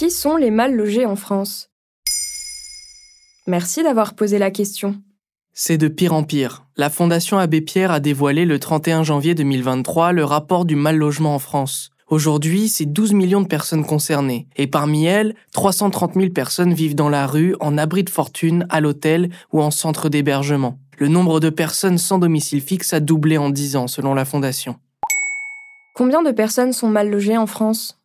Qui sont les mal logés en France Merci d'avoir posé la question. C'est de pire en pire. La Fondation Abbé Pierre a dévoilé le 31 janvier 2023 le rapport du mal logement en France. Aujourd'hui, c'est 12 millions de personnes concernées. Et parmi elles, 330 000 personnes vivent dans la rue, en abri de fortune, à l'hôtel ou en centre d'hébergement. Le nombre de personnes sans domicile fixe a doublé en 10 ans, selon la Fondation. Combien de personnes sont mal logées en France?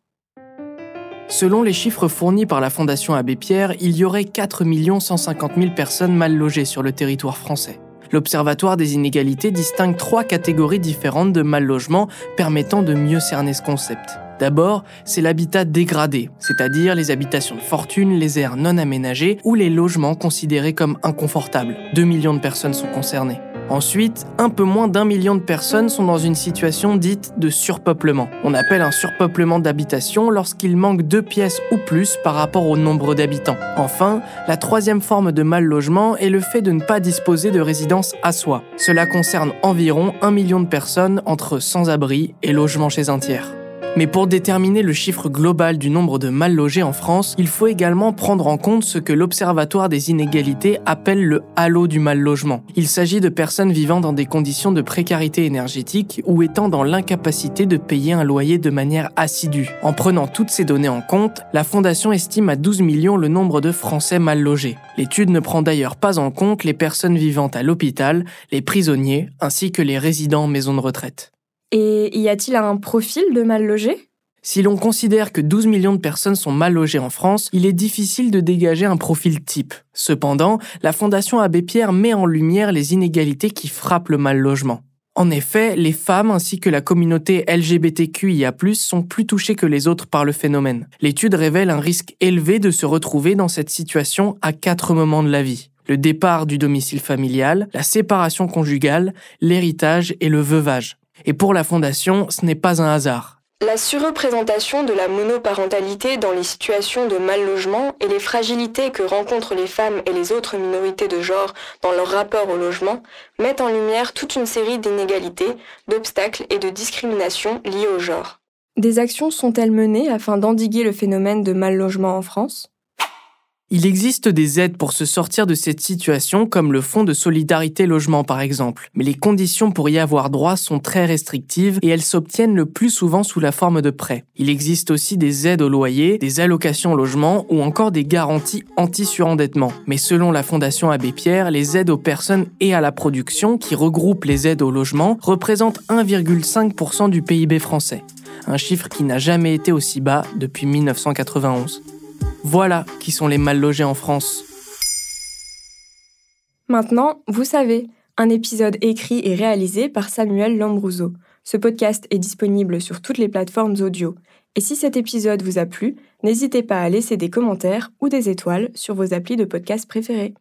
Selon les chiffres fournis par la Fondation Abbé Pierre, il y aurait 4 150 000 personnes mal logées sur le territoire français. L'Observatoire des inégalités distingue trois catégories différentes de mal logement permettant de mieux cerner ce concept. D'abord, c'est l'habitat dégradé, c'est-à-dire les habitations de fortune, les aires non aménagées ou les logements considérés comme inconfortables. 2 millions de personnes sont concernées. Ensuite, un peu moins d'un million de personnes sont dans une situation dite de surpeuplement. On appelle un surpeuplement d'habitation lorsqu'il manque deux pièces ou plus par rapport au nombre d'habitants. Enfin, la troisième forme de mal logement est le fait de ne pas disposer de résidence à soi. Cela concerne environ un million de personnes entre sans-abri et logement chez un tiers. Mais pour déterminer le chiffre global du nombre de mal logés en France, il faut également prendre en compte ce que l'Observatoire des inégalités appelle le halo du mal logement. Il s'agit de personnes vivant dans des conditions de précarité énergétique ou étant dans l'incapacité de payer un loyer de manière assidue. En prenant toutes ces données en compte, la Fondation estime à 12 millions le nombre de Français mal logés. L'étude ne prend d'ailleurs pas en compte les personnes vivant à l'hôpital, les prisonniers ainsi que les résidents en maison de retraite. Et y a-t-il un profil de mal logé? Si l'on considère que 12 millions de personnes sont mal logées en France, il est difficile de dégager un profil type. Cependant, la Fondation Abbé Pierre met en lumière les inégalités qui frappent le mal logement. En effet, les femmes ainsi que la communauté LGBTQIA+, sont plus touchées que les autres par le phénomène. L'étude révèle un risque élevé de se retrouver dans cette situation à quatre moments de la vie. Le départ du domicile familial, la séparation conjugale, l'héritage et le veuvage. Et pour la Fondation, ce n'est pas un hasard. La surreprésentation de la monoparentalité dans les situations de mal logement et les fragilités que rencontrent les femmes et les autres minorités de genre dans leur rapport au logement mettent en lumière toute une série d'inégalités, d'obstacles et de discriminations liées au genre. Des actions sont-elles menées afin d'endiguer le phénomène de mal logement en France? Il existe des aides pour se sortir de cette situation, comme le Fonds de solidarité logement par exemple, mais les conditions pour y avoir droit sont très restrictives et elles s'obtiennent le plus souvent sous la forme de prêts. Il existe aussi des aides au loyer, des allocations logement ou encore des garanties anti-surendettement. Mais selon la Fondation Abbé Pierre, les aides aux personnes et à la production, qui regroupent les aides au logement, représentent 1,5% du PIB français. Un chiffre qui n'a jamais été aussi bas depuis 1991. Voilà qui sont les mal logés en France. Maintenant, vous savez, un épisode écrit et réalisé par Samuel Lambrouzo. Ce podcast est disponible sur toutes les plateformes audio. Et si cet épisode vous a plu, n'hésitez pas à laisser des commentaires ou des étoiles sur vos applis de podcast préférés.